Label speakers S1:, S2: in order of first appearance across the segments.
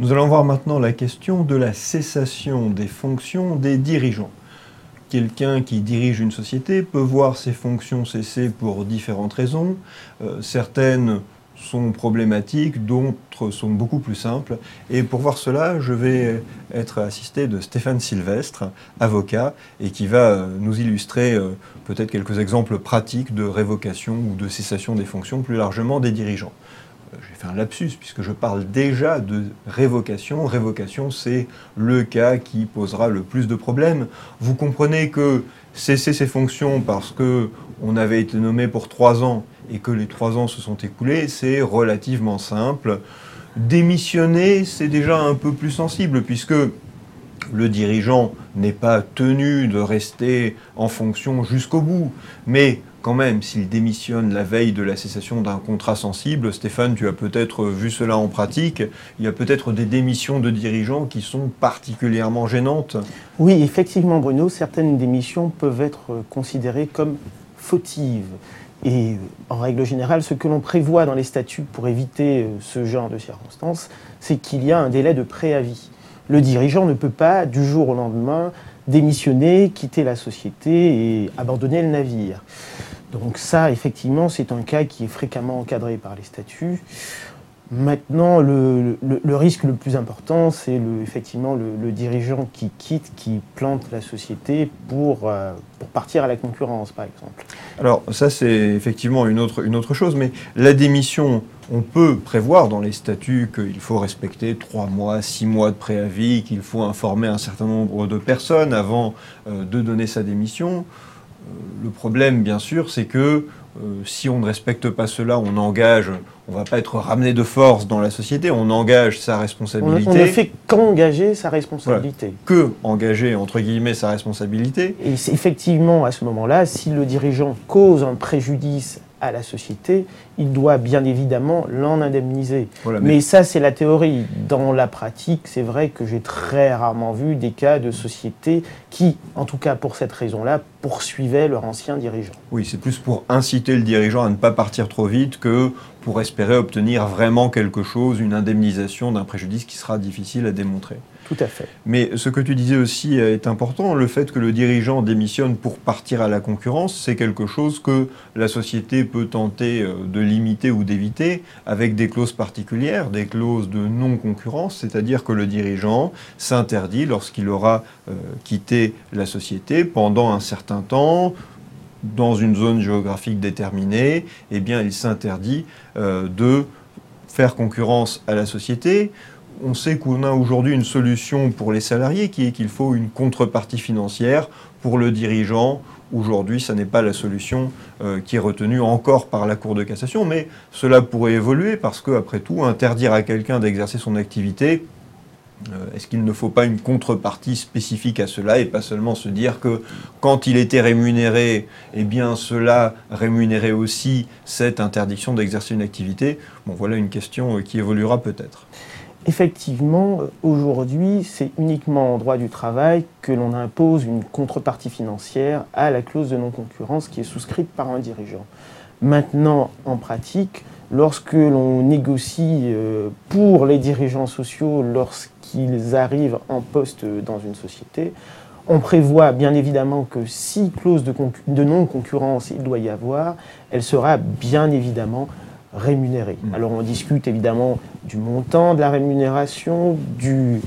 S1: Nous allons voir maintenant la question de la cessation des fonctions des dirigeants. Quelqu'un qui dirige une société peut voir ses fonctions cesser pour différentes raisons. Euh, certaines sont problématiques, d'autres sont beaucoup plus simples. Et pour voir cela, je vais être assisté de Stéphane Sylvestre, avocat, et qui va euh, nous illustrer euh, peut-être quelques exemples pratiques de révocation ou de cessation des fonctions plus largement des dirigeants. Euh, j'ai fait un lapsus puisque je parle déjà de révocation. Révocation, c'est le cas qui posera le plus de problèmes. Vous comprenez que cesser ses fonctions parce que on avait été nommé pour trois ans et que les trois ans se sont écoulés, c'est relativement simple. Démissionner, c'est déjà un peu plus sensible puisque le dirigeant n'est pas tenu de rester en fonction jusqu'au bout. Mais quand même, s'il démissionne la veille de la cessation d'un contrat sensible, Stéphane, tu as peut-être vu cela en pratique, il y a peut-être des démissions de dirigeants qui sont particulièrement gênantes.
S2: Oui, effectivement, Bruno, certaines démissions peuvent être considérées comme fautives. Et en règle générale, ce que l'on prévoit dans les statuts pour éviter ce genre de circonstances, c'est qu'il y a un délai de préavis. Le dirigeant ne peut pas, du jour au lendemain, démissionner, quitter la société et abandonner le navire. Donc ça, effectivement, c'est un cas qui est fréquemment encadré par les statuts. Maintenant, le, risque le plus important, c'est le, effectivement le, dirigeant qui quitte, qui plante la société pour, euh, pour partir à la concurrence, par exemple.
S1: Alors ça, c'est effectivement une autre, une autre chose, mais la démission, on peut prévoir dans les statuts qu'il faut respecter trois mois, six mois de préavis, qu'il faut informer un certain nombre de personnes avant euh, de donner sa démission. Le problème, bien sûr, c'est que euh, si on ne respecte pas cela, on engage, on ne va pas être ramené de force dans la société, on engage sa responsabilité.
S2: On, ne fait qu'engager sa responsabilité.
S1: Que engager, entre guillemets, sa responsabilité.
S2: Et c'est effectivement, à ce moment-là, si le dirigeant cause un préjudice à la société, il doit bien évidemment l'en indemniser. mais... ça, c'est la théorie. Dans la pratique, c'est vrai que j'ai très rarement vu des cas de sociétés qui, en tout cas pour cette raison-là, poursuivaient leur ancien dirigeant.
S1: Oui, c'est plus pour inciter le dirigeant à ne pas partir trop vite que pour espérer obtenir vraiment quelque chose, une indemnisation d'un préjudice qui sera difficile à démontrer.
S2: Tout à fait.
S1: Mais ce que tu disais aussi est important, le fait que le dirigeant démissionne pour partir à la concurrence, c'est quelque chose que la société peut tenter euh, de limiter ou d'éviter avec des clauses particulières, des clauses de non-concurrence, c'est-à-dire que le dirigeant s'interdit lorsqu'il aura euh, quitté la société pendant un certain temps, dans une zone géographique déterminée, eh bien, il s'interdit euh, de faire concurrence à la société. On sait qu'on a aujourd'hui une solution pour les salariés qui est qu'il faut une contrepartie financière pour le dirigeant. Aujourd'hui, ce n'est pas la solution euh, qui est retenue encore par la Cour de cassation, mais cela pourrait évoluer parce qu'après tout, interdire à quelqu'un d'exercer son activité, euh, est-ce qu'il ne faut pas une contrepartie spécifique à cela et pas seulement se dire que quand il était rémunéré, eh bien cela rémunérait aussi cette interdiction d'exercer une activité? Bon, voilà une question euh, qui évoluera peut-être.
S2: Effectivement, aujourd'hui, c'est uniquement en droit du travail que l'on impose une contrepartie financière à la clause de non-concurrence qui est souscrite par un dirigeant. Maintenant, en pratique, lorsque l'on négocie euh, pour les dirigeants sociaux, lorsque qu'ils arrivent en poste dans une société. On prévoit bien évidemment que si clause de, non-concurrence il doit y avoir, elle sera bien évidemment Mmh. Alors on discute évidemment du montant de la rémunération, du,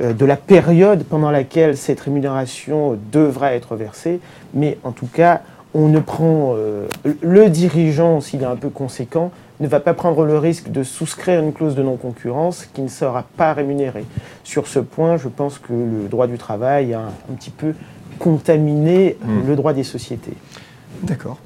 S2: euh, de la période pendant laquelle cette rémunération devra être versée, mais en tout cas, on ne prend euh, le dirigeant, s'il est un peu conséquent, ne va pas prendre le risque de souscrire une clause de non-concurrence qui ne sera pas rémunérée. Sur ce point, je pense que le droit du travail a un, petit peu contaminé hmm. le droit des sociétés.
S1: D'accord.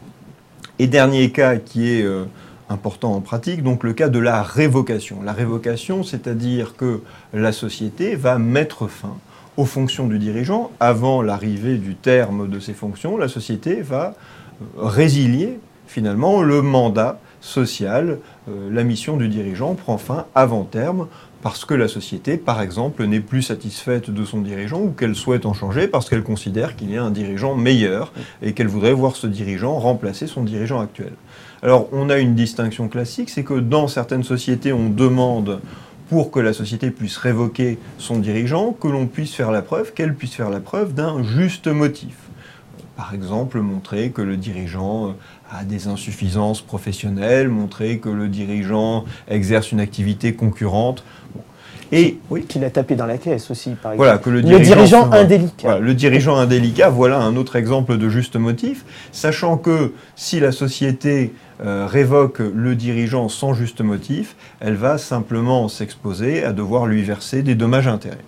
S1: Et dernier cas qui est euh, important en pratique, donc le cas de la révocation. La révocation, c'est-à-dire que la société va mettre fin aux fonctions du dirigeant avant l'arrivée du terme de ses fonctions. La société va euh, résilier finalement le mandat social, euh, la mission du dirigeant prend fin avant terme parce que la société, par exemple, n'est plus satisfaite de son dirigeant ou qu'elle souhaite en changer parce qu'elle considère qu'il y a un dirigeant meilleur et qu'elle voudrait voir ce dirigeant remplacer son dirigeant actuel. Alors on a une distinction classique, c'est que dans certaines sociétés, on demande pour que la société puisse révoquer son dirigeant, que l'on puisse faire la preuve, qu'elle puisse faire la preuve d'un juste motif. Par exemple, montrer que le dirigeant a des insuffisances professionnelles, montrer que le dirigeant exerce une activité concurrente.
S2: Et oui. qu'il a tapé dans la caisse aussi, par exemple.
S1: Voilà, que le dirigeant, indélicat. le dirigeant indélicat, voilà un autre exemple de juste motif, sachant que si la société euh, révoque le dirigeant sans juste motif, elle va simplement s'exposer à devoir lui verser des dommages intérêts.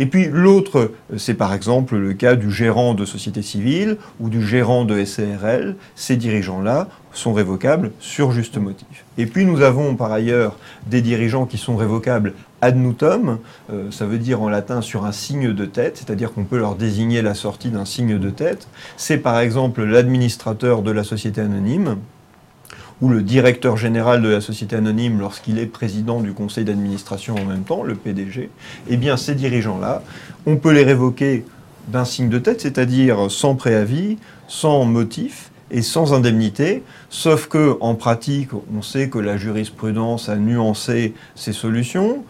S1: Et puis l'autre, c'est par exemple le cas du gérant de société civile ou du gérant de SCRL. Ces dirigeants-là sont révocables sur juste motif. Et puis nous avons par ailleurs des dirigeants qui sont révocables ad nutum, euh, ça veut dire en latin sur un signe de tête, c'est-à-dire qu'on peut leur désigner la sortie d'un signe de tête. C'est par exemple l'administrateur de la société anonyme, ou le directeur général de la société anonyme lorsqu'il est président du conseil d'administration en même temps, le PDG, eh bien ces dirigeants-là, on peut les révoquer d'un signe de tête, c'est-à-dire sans préavis, sans motif et sans indemnité, sauf que en pratique, on sait que la jurisprudence a nuancé ces solutions,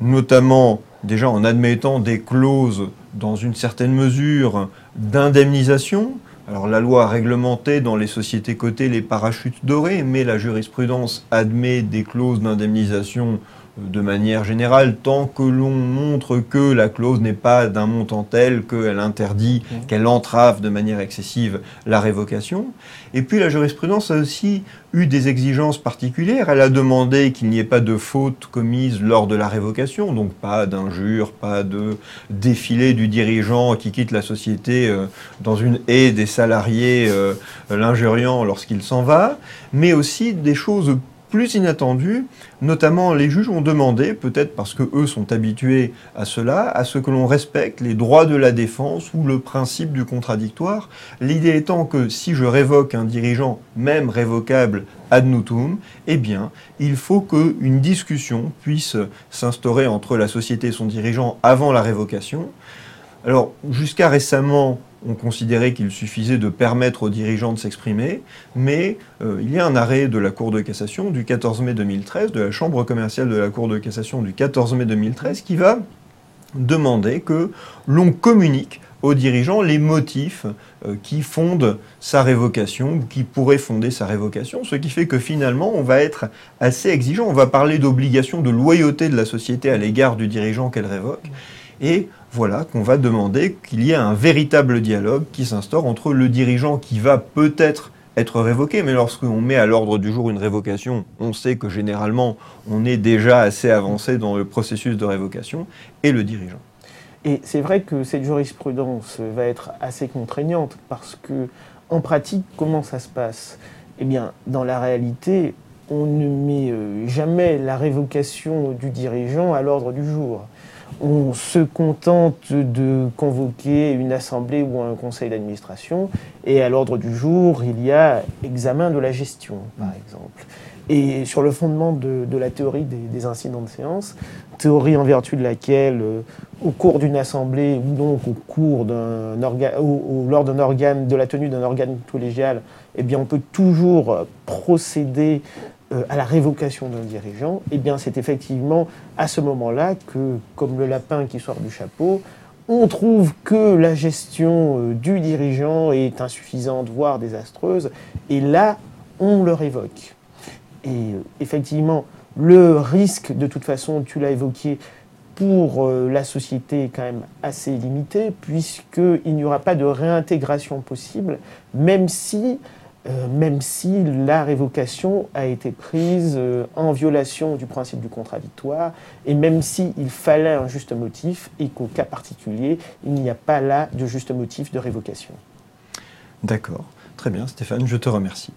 S1: notamment déjà en admettant des clauses dans une certaine mesure d'indemnisation, alors la loi a réglementé dans les sociétés cotées les parachutes dorés, mais la jurisprudence admet des clauses d'indemnisation de manière générale, tant que l'on montre que la clause n'est pas d'un montant tel qu'elle interdit, mmh. qu'elle entrave de manière excessive la révocation. Et puis la jurisprudence a aussi eu des exigences particulières. Elle a demandé qu'il n'y ait pas de faute commise lors de la révocation, donc pas d'injure, pas de défilé du dirigeant qui quitte la société euh, dans une haie des salariés euh, l'injuriant lorsqu'il s'en va, mais aussi des choses plus inattendu. Notamment, les juges ont demandé, peut-être parce que eux sont habitués à cela, à ce que l'on respecte les droits de la défense ou le principe du contradictoire. L'idée étant que si je révoque un dirigeant, même révocable ad nutum, eh bien, il faut qu'une discussion puisse s'instaurer entre la société et son dirigeant avant la révocation. Alors, jusqu'à récemment, on considérait qu'il suffisait de permettre aux dirigeants de s'exprimer, mais euh, il y a un arrêt de la Cour de cassation du 14 mai 2013, de la Chambre commerciale de la Cour de cassation du 14 mai 2013, qui va demander que l'on communique aux dirigeants les motifs euh, qui fondent sa révocation ou qui pourraient fonder sa révocation, ce qui fait que finalement on va être assez exigeant, on va parler d'obligation de loyauté de la société à l'égard du dirigeant qu'elle révoque, et voilà qu'on va demander qu'il y ait un véritable dialogue qui s'instaure entre le dirigeant qui va peut-être être révoqué, mais lorsqu'on met à l'ordre du jour une révocation, on sait que généralement on est déjà assez avancé dans le processus de révocation, et le dirigeant.
S2: Et c'est vrai que cette jurisprudence va être assez contraignante parce que, en pratique, comment ça se passe? Eh bien, dans la réalité, on ne met euh, jamais la révocation du dirigeant à l'ordre du jour on se contente de convoquer une assemblée ou un conseil d'administration, et à l'ordre du jour, il y a examen de la gestion, par exemple. Et sur le fondement de, la théorie des, incidents de séance, théorie en vertu de laquelle, euh, au cours d'une assemblée ou donc au cours d'un lors d'un organe, de la tenue d'un organe collégial, eh on peut toujours procéder euh, à la révocation d'un dirigeant, eh bien c'est effectivement à ce moment-là que, comme le lapin qui sort du chapeau, on trouve que la gestion euh, du dirigeant est insuffisante, voire désastreuse, et là, on le révoque. Et euh, effectivement, le risque, de toute façon, tu l'as évoqué, pour la société est quand même assez limité, puisqu'il n'y aura pas de réintégration possible, même si euh, même si la révocation a été prise euh, en violation du principe du contradictoire, et même s'il fallait un juste motif, et qu'au cas particulier, il n'y a pas là de juste motif de révocation.
S1: D'accord, très bien Stéphane, je te remercie.